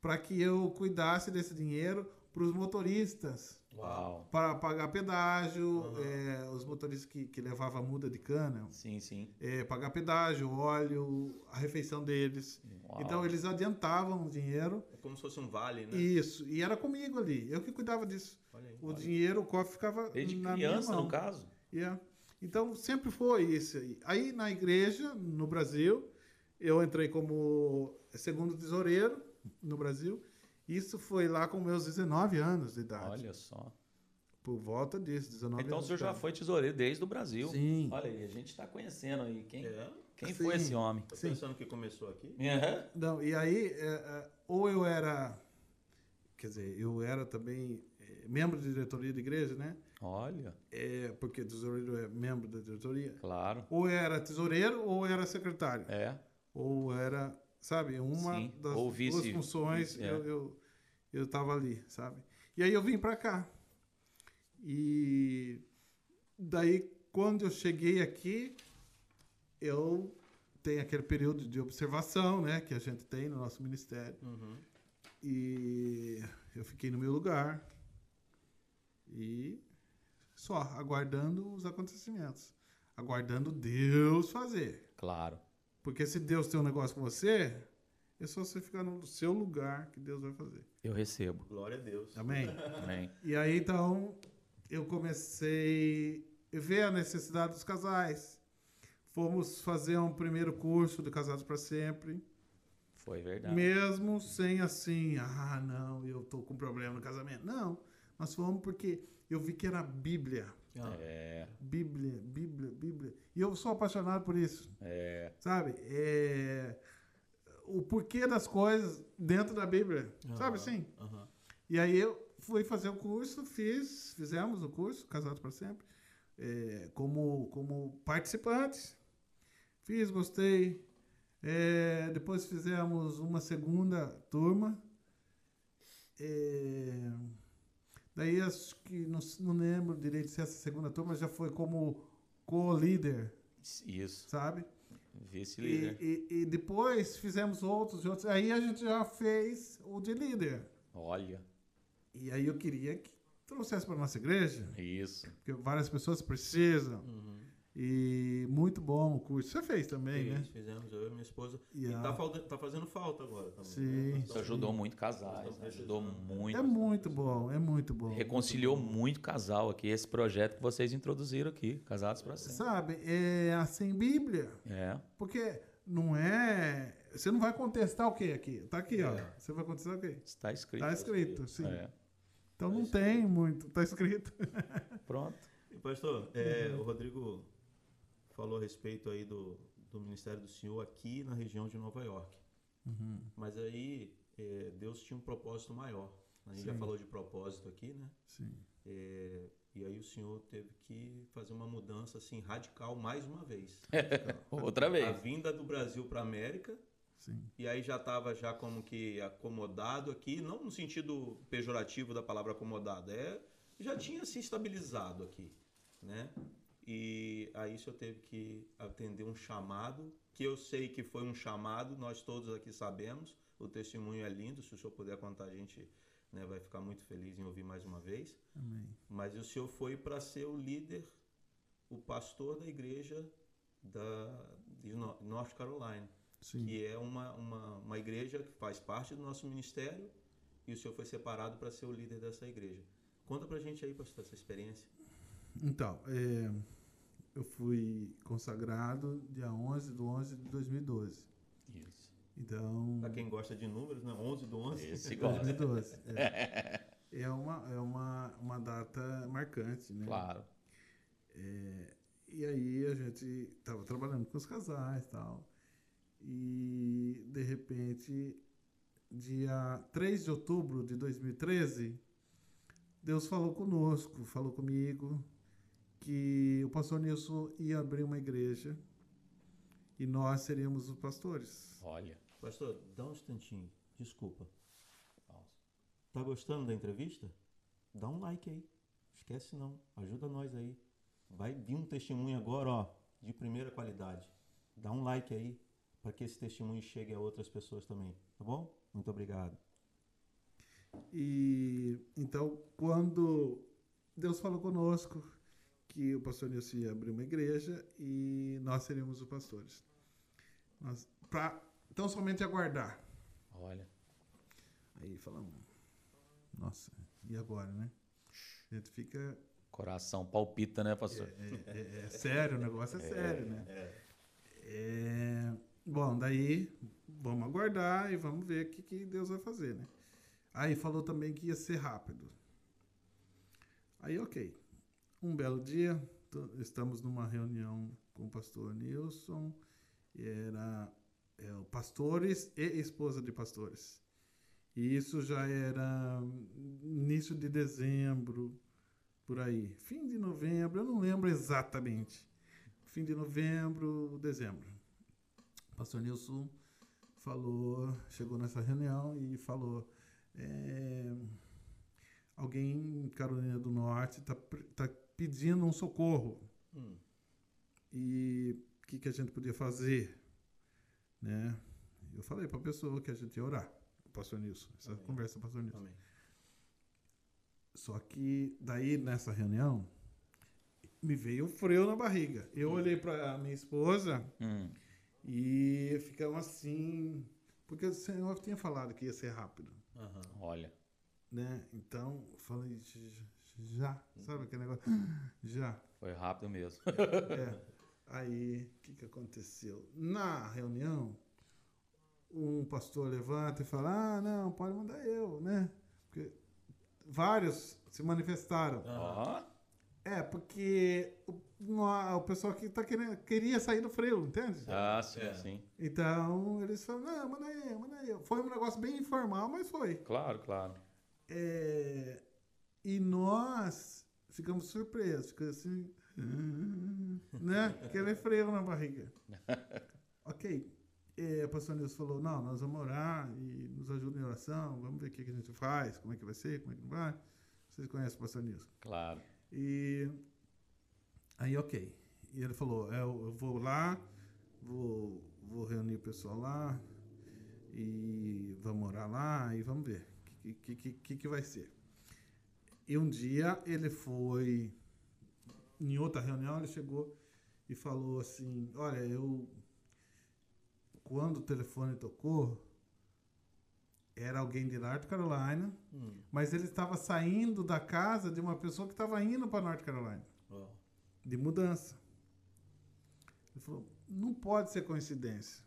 para que eu cuidasse desse dinheiro para os motoristas. Uau. Para pagar pedágio, Aham. é, os motoristas que, que levavam muda de cana, Sim, sim. é, pagar pedágio, óleo, a refeição deles. Uau. Então eles adiantavam o dinheiro. É como se fosse um vale, né? Isso, e era comigo ali, eu que cuidava disso. Olha aí. O dinheiro, o cofre ficava Desde na criança, minha mão. no caso. Yeah. Então sempre foi isso aí. Aí na igreja, no Brasil, eu entrei como segundo tesoureiro no Brasil. Isso foi lá com meus 19 anos de idade. Olha só. Por volta disso, 19 Então o anos. senhor de já idade. foi tesoureiro desde o Brasil. Sim. Olha aí, a gente está conhecendo aí quem, É. quem Sim. foi esse homem. Tô Sim. pensando que começou aqui. Aham. Não, e aí, é, é, ou eu era. Quer dizer, eu era também é, membro de diretoria da igreja, né? Olha, É, porque tesoureiro é membro da diretoria. claro. Ou era tesoureiro ou era secretário. É, ou era, sabe, uma Sim, das ou duas funções vice, é. eu, eu, eu tava ali, sabe? E aí eu vim para cá. E daí, quando eu cheguei aqui, eu tenho aquele período de observação, né, que a gente tem no nosso ministério. Uhum. E eu fiquei no meu lugar e só aguardando os acontecimentos, aguardando Deus fazer. claro. Porque se Deus tem um negócio com você, é só você ficar no seu lugar que Deus vai fazer. Eu recebo. Glória a Deus. Amém? Amém. E aí, então, eu comecei a ver a necessidade dos casais. Fomos fazer um primeiro curso de Casados para Sempre. Foi verdade. Mesmo sem assim, ah, não, eu tô com problema no casamento. Não, nós fomos porque eu vi que era a Bíblia. É, Bíblia, Bíblia, Bíblia. E eu sou apaixonado por isso. é, sabe? É, o porquê das coisas dentro da Bíblia, sabe assim? Aham. E aí eu fui fazer o curso, fiz, fizemos o curso, Casados para Sempre, é, como, como participantes. Fiz, gostei. É, depois fizemos uma segunda turma. É, daí acho que não, não lembro direito se essa segunda turma já foi como co-líder, isso. sabe? Vice-líder. E, e- e depois fizemos outros e outros. Aí a gente já fez o de líder. Olha, E aí eu queria que trouxesse para nossa igreja, isso. porque várias pessoas precisam. Uhum. E muito bom o curso. Você fez também, né? Fiz, Fizemos, eu e minha esposa. E E a- tá, falta- tá fazendo falta agora também. Sim, né? Isso ajudou muito casais, né? ajudou precisando. muito. É muito bom, é muito bom. Reconciliou muito casal aqui, esse projeto que vocês introduziram aqui, Casados para Sempre. Sabe, é assim, Bíblia. É, Porque não é Você não vai contestar o quê aqui? Tá aqui, ó. É. Você vai contestar o quê? Está escrito. Tá escrito, sim. É. Então não tem muito, tá escrito. Pronto. E, pastor, é, o Rodrigo falou a respeito aí do, do ministério do senhor aqui na região de Nova York. Mas aí é, Deus tinha um propósito maior. A gente já Sim. falou de propósito aqui, né? Sim. É, e aí o senhor teve que fazer uma mudança assim radical mais uma vez. Outra A vez. vinda do Brasil para a América Sim. e aí já estava já como que acomodado aqui, não no sentido pejorativo da palavra acomodado, é já tinha se estabilizado aqui, né? E aí o senhor teve que atender um chamado, que eu sei que foi um chamado, nós todos aqui sabemos, o testemunho é lindo, se o senhor puder contar, a gente né, vai ficar muito feliz em ouvir mais uma vez. Amém. Mas o senhor foi para ser o líder, o pastor da igreja da, de No- North Carolina Sim. que é uma, uma, uma igreja que faz parte do nosso ministério e o senhor foi separado para ser o líder dessa igreja. Conta pra gente aí, pastor, essa experiência. Então, é, eu fui consagrado dia 11 de 11 de 2012. Isso. Então, Pra quem gosta de números, né? 11 do 11. Esse gosta. 2012. É, é uma, é uma, uma data marcante, né? Claro. E aí a gente estava trabalhando com os casais e tal. E de repente, dia 3 de outubro de 2013, Deus falou conosco, falou comigo, que o pastor Nilson ia abrir uma igreja e nós seríamos os pastores. Olha. Pastor, dá um instantinho. Desculpa. Pausa. Tá gostando da entrevista? Dá um like aí. Esquece não. Ajuda nós aí. Vai vir um testemunho agora, ó, de primeira qualidade. Dá um like aí para que esse testemunho chegue a outras pessoas também, tá bom? Muito obrigado. E então, quando Deus falou conosco que o pastor Nilson ia abrir uma igreja e nós seríamos os pastores. Nós, pra, então, somente aguardar. Olha. Aí falamos, nossa, e agora, né? A gente fica. Coração palpita, né, pastor? É, é- é sério, o negócio é sério, né? É, bom, daí vamos aguardar e vamos ver o que, que Deus vai fazer, né? Aí falou também que ia ser rápido. Aí, ok. Um belo dia, estamos numa reunião com o pastor Nilson, era é, pastores e esposa de pastores. E isso já era início de dezembro, por aí. Fim de novembro, eu não lembro exatamente. Fim de novembro, dezembro. O pastor Nilson falou, chegou nessa reunião e falou: é, alguém em Carolina do Norte está tá pedindo um socorro. Hum. E o que, que a gente podia fazer? Né? Eu falei para a pessoa que a gente ia orar, o pastor Nilson. Essa Amém. conversa pastor Nilson. Amém. Só que daí nessa reunião me veio um freio na barriga. Eu olhei para minha esposa Hum. e ficamos assim, porque o Senhor tinha falado que ia ser rápido, Aham. Olha. né? Então, eu falei "J- já, sabe aquele negócio? Já. Foi rápido mesmo. É. Aí, o que que aconteceu? Na reunião, um pastor levanta e fala: "Ah, não, pode mandar eu, né?" Porque vários se manifestaram. Ó. É, porque o, o pessoal que tá querendo, queria sair do freio, entende? Ah, sim, É. sim. Então, eles falaram, não, manda aí, manda aí. Foi um negócio bem informal, mas foi. Claro, claro. É, e nós ficamos surpresos, ficamos assim, né? Aquele freio na barriga. ok. É, o pastor Nilson falou, não, nós vamos orar e nos ajuda em oração, vamos ver o que, que a gente faz, como é que vai ser, como é que não vai. Vocês conhecem o pastor Nilson. Claro. E aí, ok. E ele falou: "É, eu, eu vou lá, vou, vou reunir o pessoal lá e vamos orar lá e vamos ver o que, que, que, que vai ser. E um dia ele foi, em outra reunião, ele chegou e falou assim: Olha, eu. Quando o telefone tocou, era alguém de North Carolina. Hum. Mas ele estava saindo da casa de uma pessoa que estava indo para North Carolina, Ó. de mudança. Ele falou: não pode ser coincidência.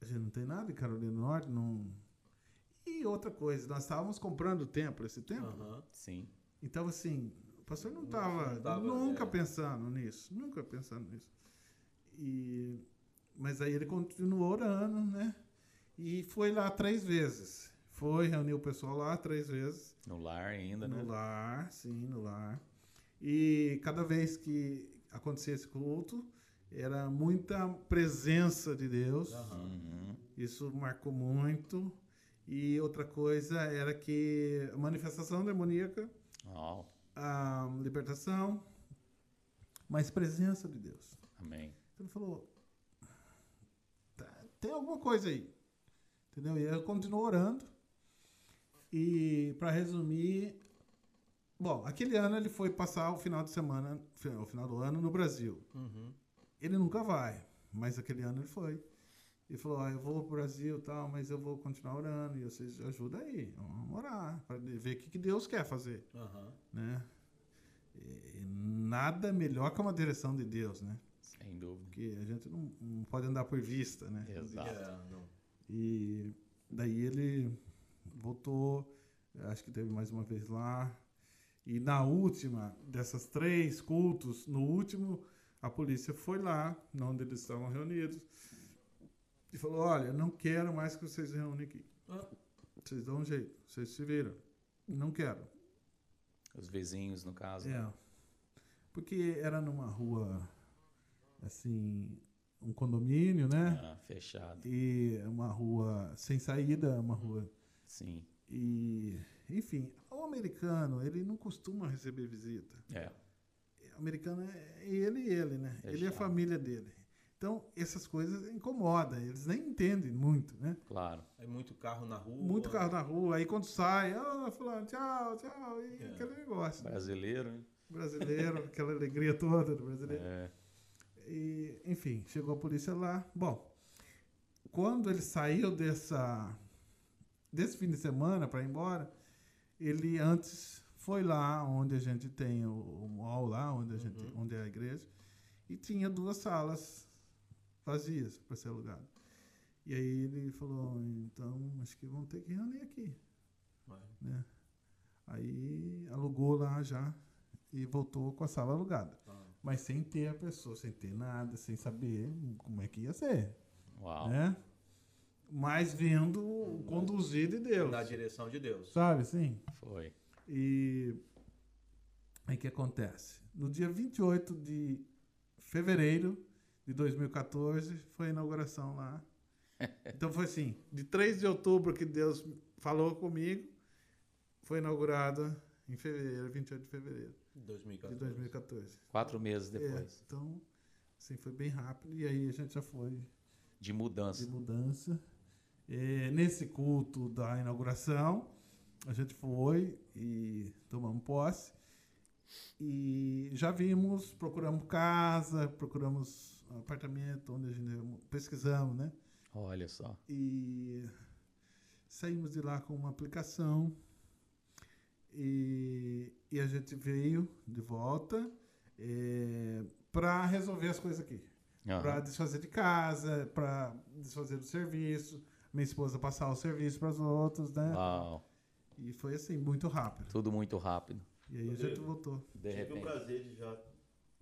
a gente não tem nada em Carolina do Norte, não. E outra coisa, nós estávamos comprando o templo esse tempo. Aham. Sim. Então, assim, o pastor não estava tava, nunca é. pensando nisso, nunca pensando nisso. E, mas aí ele continuou orando, né? E foi lá três vezes. Foi, reuniu o pessoal lá três vezes. No lar ainda, né? No lar, sim, no lar. E cada vez que acontecia esse culto, era muita presença de Deus. Uhum. Isso marcou muito. E outra coisa era que manifestação demoníaca Ó, a libertação, mas presença de Deus. amém. Então ele falou: "Tá- tem alguma coisa aí. Entendeu? E eu continuo orando. E para resumir, bom, aquele ano ele foi passar o final de semana, o final do ano no Brasil. Uhum. Ele nunca vai, mas aquele ano ele foi. E falou: ah, eu vou pro Brasil e tal, mas eu vou continuar orando. E vocês ajudam aí, vamos orar, para ver o que, que Deus quer fazer Aham. né? E nada melhor que uma direção de Deus, né? Sem dúvida. Porque a gente não, não pode andar por vista, né? Exato. É. E daí ele voltou, acho que teve mais uma vez lá. E na última dessas três cultos, no último, a polícia foi lá, onde eles estavam reunidos, e falou: Olha, eu não quero mais que vocês se reúnem aqui. Vocês dão um jeito, vocês se viram. Não quero. Os vizinhos, no caso. É. Porque era numa rua, assim, um condomínio, né? Ah, fechado. E uma rua sem saída, uma rua. Sim. E, enfim, o americano, ele não costuma receber visita. É. O americano é ele e ele, né? É ele e a família dele. Então, essas coisas incomodam, eles nem entendem muito, né? Claro. É muito carro na rua. Muito carro na rua, aí quando sai, ah, fulano, tchau, tchau, e É. aquele negócio. Brasileiro, hein? Brasileiro, aquela alegria toda do brasileiro. É. E, enfim, chegou a polícia lá. Bom, quando ele saiu dessa desse fim de semana para ir embora, ele antes foi lá onde a gente tem o, o mall lá, onde a gente, Uhum. onde é a igreja, e tinha duas salas vazias para ser alugado. E aí ele falou, então acho que vão ter que reunir aqui, Vai. né? Aí alugou lá já e voltou com a sala alugada. Ah. Mas sem ter a pessoa, sem ter nada, sem saber como é que ia ser, Uau. né? Mas vendo o conduzir de Deus, Na direção de Deus. sabe assim? Foi. E aí o que acontece? No dia 28 de fevereiro de 2014 foi a inauguração lá. Então foi assim, de 3 de outubro que Deus falou comigo, foi inaugurada em fevereiro, 28 de fevereiro de 2014. 2014. Quatro meses É, depois. então, assim, foi bem rápido. E aí a gente já foi De de mudança. mudança. É, nesse culto da inauguração, a gente foi e tomamos posse. E já vimos, procuramos casa, procuramos apartamento, onde a gente pesquisamos, né? Olha só. E saímos de lá com uma aplicação. E, e a gente veio de volta para resolver as coisas aqui. Aham. Para desfazer de casa, para desfazer do serviço. Minha esposa passar o serviço para os outros, né? Uau. E foi assim, muito rápido. Tudo muito rápido. E aí a gente voltou. De Tive o repente. prazer de já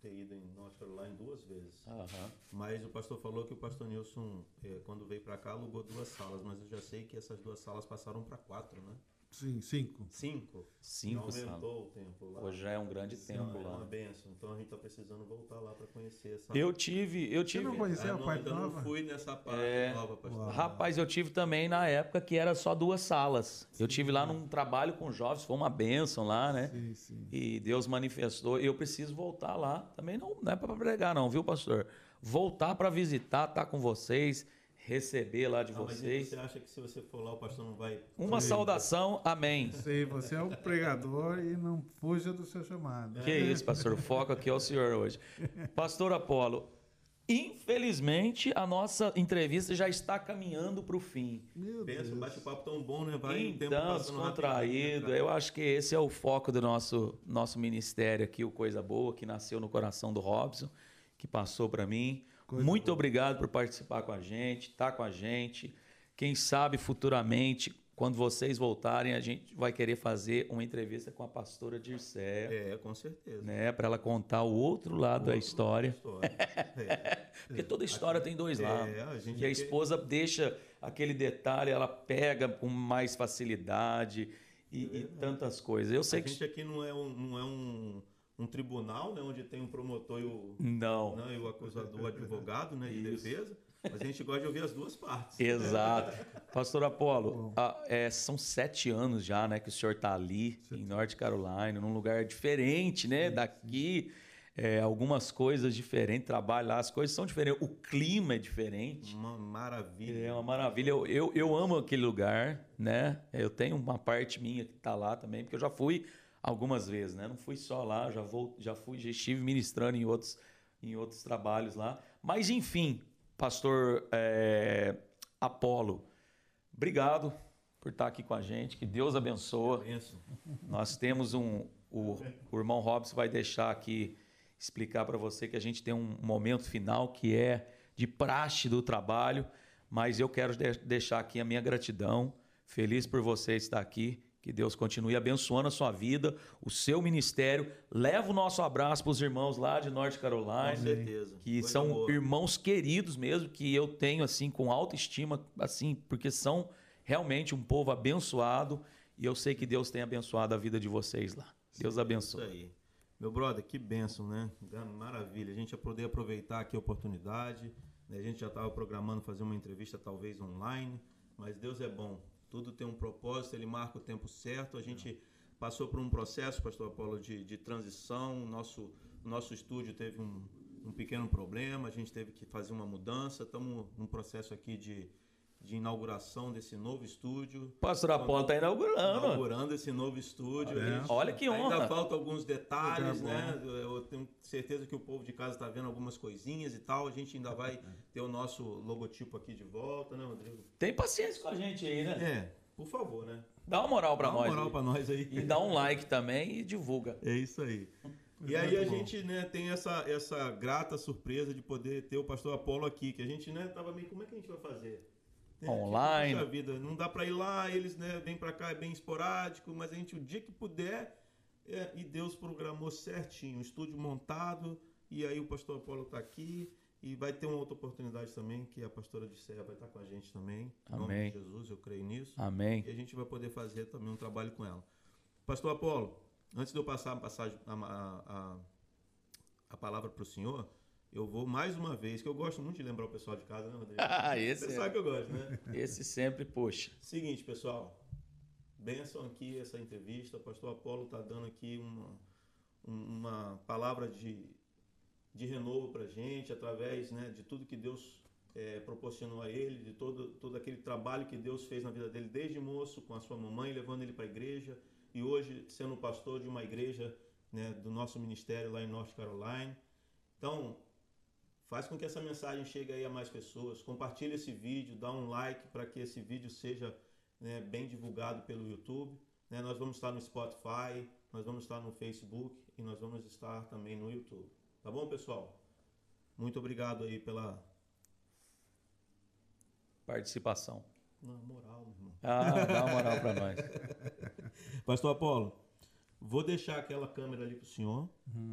ter ido em North Carolina duas vezes. Aham. Mas o pastor falou que o pastor Nilson, eh, quando veio pra cá, alugou duas salas. Mas eu já sei que essas duas salas passaram pra quatro, né? Sim, cinco. Cinco. Cinco aumentou salas. o tempo lá. Hoje já é um grande Então, tempo é uma lá. benção. Então a gente tá precisando voltar lá pra conhecer essa. Eu tive, eu Você tive. não conheceu Ah, a não, parte nova? não fui nessa parte É. nova, pastor. Uau. Rapaz, eu tive também na época que era só duas salas. Eu tive lá num trabalho com jovens, foi uma bênção lá, né? Sim, sim. E Deus manifestou. Eu preciso voltar lá. Também não, não é para pregar, não, viu, pastor? Voltar para visitar, estar com vocês, receber lá de Ah, mas vocês. você acha que se você for lá, o pastor não vai. Uma Sim. saudação, amém. Sei, você é o pregador e não fuja do seu chamado. Que isso, pastor. O foco aqui é o senhor hoje. Pastor Apolo, infelizmente a nossa entrevista já está caminhando para o fim. Meu Pensa, Deus. um bate-papo tão bom, né? Vai Então, passando descontraído. né, Eu acho que esse é o foco do nosso, nosso ministério aqui, o Coisa Boa, que nasceu no coração do Robson, que passou para mim. Coisa Muito boa. obrigado por participar com a gente, estar com a gente. Quem sabe futuramente, quando vocês voltarem, a gente vai querer fazer uma entrevista com a pastora Dircé, É, com certeza. né, para ela contar o outro lado da Outro história. história. É. Porque toda história tem dois É, lados. a gente E a aqui- esposa deixa aquele detalhe, ela pega com mais facilidade e, e tantas coisas. Eu sei A que. gente aqui não é um, não é um, um tribunal, né, onde tem um promotor e o, Não. né, e o acusador, o advogado, né, de Isso. defesa, mas a gente gosta de ouvir as duas partes. Exato. Pastor Apolo, ah, é, são sete anos já, né, que o senhor está ali em North Carolina, num lugar diferente, né, daqui. É, algumas coisas diferentes, trabalho lá, as coisas são diferentes, o clima é diferente. Uma maravilha. É uma maravilha. Eu, eu, eu amo aquele lugar, né? Eu tenho uma parte minha que está lá também, porque eu já fui algumas vezes, né? Não fui só lá, já vou, já fui, já estive ministrando em outros, em outros trabalhos lá. Mas enfim, Pastor é, Apolo, obrigado por estar aqui com a gente. Que Deus abençoe. Nós temos um. O, o irmão Robson vai deixar aqui explicar para você que a gente tem um momento final que é de praxe do trabalho, mas eu quero de- deixar aqui a minha gratidão. Feliz por você estar aqui. Que Deus continue abençoando a sua vida, o seu ministério. Leva o nosso abraço para os irmãos lá de North Com Carolina certeza. que Coisa são boa. irmãos queridos mesmo, que eu tenho assim com autoestima, assim, porque são realmente um povo abençoado e eu sei que Deus tem abençoado a vida de vocês lá. Deus Isso abençoe. aí. Meu brother, que bênção, né? Maravilha. A gente ia poder aproveitar aqui a oportunidade. né? A gente já estava programando fazer uma entrevista talvez online, mas Deus é bom. Tudo tem um propósito, ele marca o tempo certo. A gente passou por um processo, pastor Apolo, de, de transição. Nosso, nosso estúdio teve um, um pequeno problema, a gente teve que fazer uma mudança. Estamos num processo aqui de, de inauguração desse novo estúdio. Pastor Apolo está inaugurando. Inaugurando esse novo estúdio. É. A gente Olha que Ainda honra. falta alguns detalhes, né? Eu tenho certeza que o povo de casa está vendo algumas coisinhas e tal. A gente ainda vai ter o nosso logotipo aqui de volta, né, Rodrigo? Tem paciência com a gente aí, né? É, por favor, né? Dá uma moral para Dá uma nós. moral para nós aí. E dá um like também e divulga. É isso aí. E aí a gente né, tem essa, essa grata surpresa de poder ter o pastor Apolo aqui, que a gente né, tava meio, como é que a gente vai fazer? Né, Online. Puxa vida, não dá para ir lá, eles né, vêm para cá, é bem esporádico, mas a gente, o dia que puder, é, e Deus programou certinho, o estúdio montado, e aí o pastor Apolo está aqui, e vai ter uma outra oportunidade também, que a pastora de Serra vai estar com a gente também. Em nome Amém. de Jesus, eu creio nisso. Amém. E a gente vai poder fazer também um trabalho com ela. Pastor Apolo, antes de eu passar a, passagem, a, a, a, a palavra para o senhor, eu vou mais uma vez, que eu gosto muito de lembrar o pessoal de casa, né, Rodrigo? Ah, Você esse, sabe que eu gosto, né? esse sempre puxa. Seguinte, pessoal. Benção aqui essa entrevista. O pastor Apolo está dando aqui uma, um- uma palavra de, de renovo para gente, através né, de tudo que Deus eh, proporcionou a ele, de todo, todo aquele trabalho que Deus fez na vida dele, desde moço, com a sua mamãe, levando ele para a igreja, e hoje sendo pastor de uma igreja né, do nosso ministério lá em North Carolina. Então, Faz com que essa mensagem chegue aí a mais pessoas. Compartilhe esse vídeo, dá um like para que esse vídeo seja né, bem divulgado pelo YouTube. né? Nós vamos estar no Spotify, nós vamos estar no Facebook e nós vamos estar também no YouTube. Tá bom, pessoal? Muito obrigado aí pela Participação. Na moral, meu irmão. Ah, dá uma moral para nós. Pastor Apolo, vou deixar aquela câmera ali para o senhor,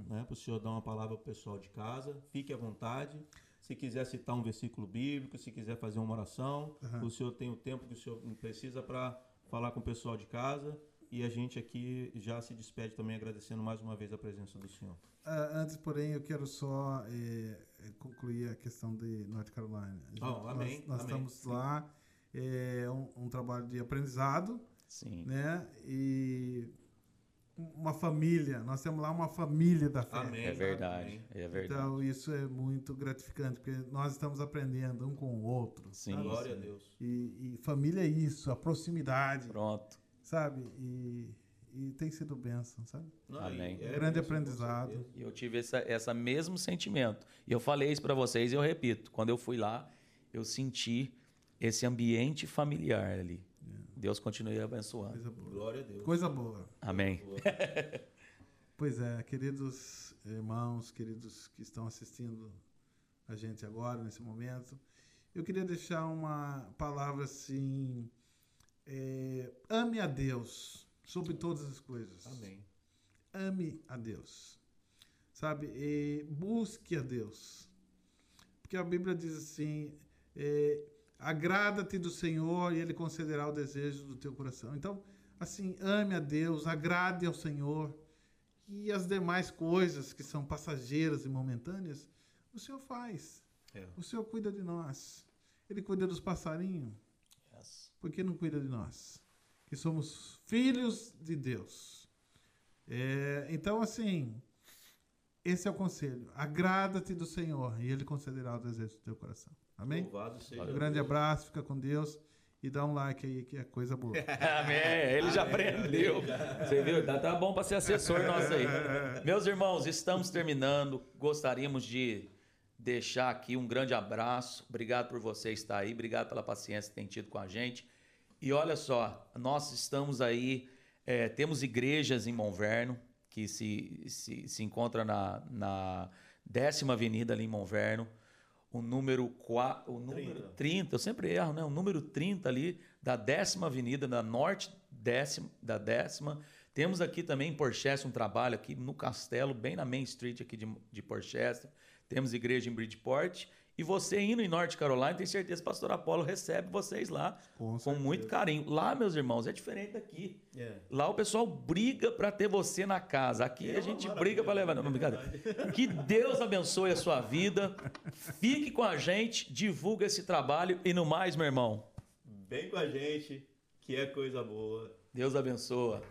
né, para o senhor dar uma palavra para o pessoal de casa. Fique à vontade. Se quiser citar um versículo bíblico, se quiser fazer uma oração, o senhor tem o tempo que o senhor precisa para falar com o pessoal de casa. E a gente aqui já se despede também agradecendo mais uma vez a presença do senhor. Ah, antes, porém, eu quero só eh, eh, concluir a questão de North Carolina. Gente- Oh, amém, Nós, nós amém. estamos lá, é um, um trabalho de aprendizado, Sim. né? E uma família, nós temos lá uma família da fé. Amém. É verdade. Amém. É verdade. Então, isso é muito gratificante, porque nós estamos aprendendo um com o outro. Sim. sabe? Glória a Deus. E, e família é isso, a proximidade, Pronto. sabe? E, e tem sido bênção, sabe? Amém. e é Grande aprendizado. E eu tive essa, essa mesmo sentimento. E eu falei isso para vocês e eu repito. Quando eu fui lá, eu senti esse ambiente familiar ali. Deus continue abençoando. Coisa boa. Glória a Deus. Coisa boa. Amém. Boa. Pois é, queridos irmãos, queridos que estão assistindo a gente agora, nesse momento. Eu queria deixar uma palavra assim: é, ame a Deus sobre todas as coisas. Amém. Ame a Deus. Sabe? E busque a Deus. Porque a Bíblia diz assim: é, agrada-te do Senhor e Ele concederá o desejo do teu coração. Então, assim, ame a Deus, agrade ao Senhor. E as demais coisas que são passageiras e momentâneas, o Senhor faz. É. O Senhor cuida de nós. Ele cuida dos passarinhos. Yes. Por que não cuida de nós? Que somos filhos de Deus. É, então, assim, esse é o conselho. Agrada-te do Senhor e Ele concederá o desejo do teu coração. Amém? Louvado seja Um grande Deus. abraço, fica com Deus e dá um like aí que é coisa boa. Amém. Ele já aprendeu. Você viu? Tá, tá bom para ser assessor nosso aí. Meus irmãos, estamos terminando. Gostaríamos de deixar aqui um grande abraço. Obrigado por você estar aí. Obrigado pela paciência que tem tido com a gente. E olha só, nós estamos aí, é, temos igrejas em Monverno, que se, se, se encontra na, na décima avenida ali em Monverno. O número, 4, o número 30. 30. eu sempre erro, né? O número 30 ali da décima avenida, da norte décima, da décima. Temos aqui também em Porchester um trabalho aqui no Castelo, bem na Main Street aqui de, de Porchester. Temos igreja em Bridgeport. E você indo em Norte Carolina, tenho certeza que o pastor Apolo recebe vocês lá Com com, muito carinho. Lá, meus irmãos, é diferente daqui. É. Lá o pessoal briga para ter você na casa. Aqui É a gente briga para levar. Não, é brincadeira. Que Deus abençoe a sua vida. Fique com a gente, divulga esse trabalho e no mais, meu irmão. Vem com a gente, que é coisa boa. Deus abençoa.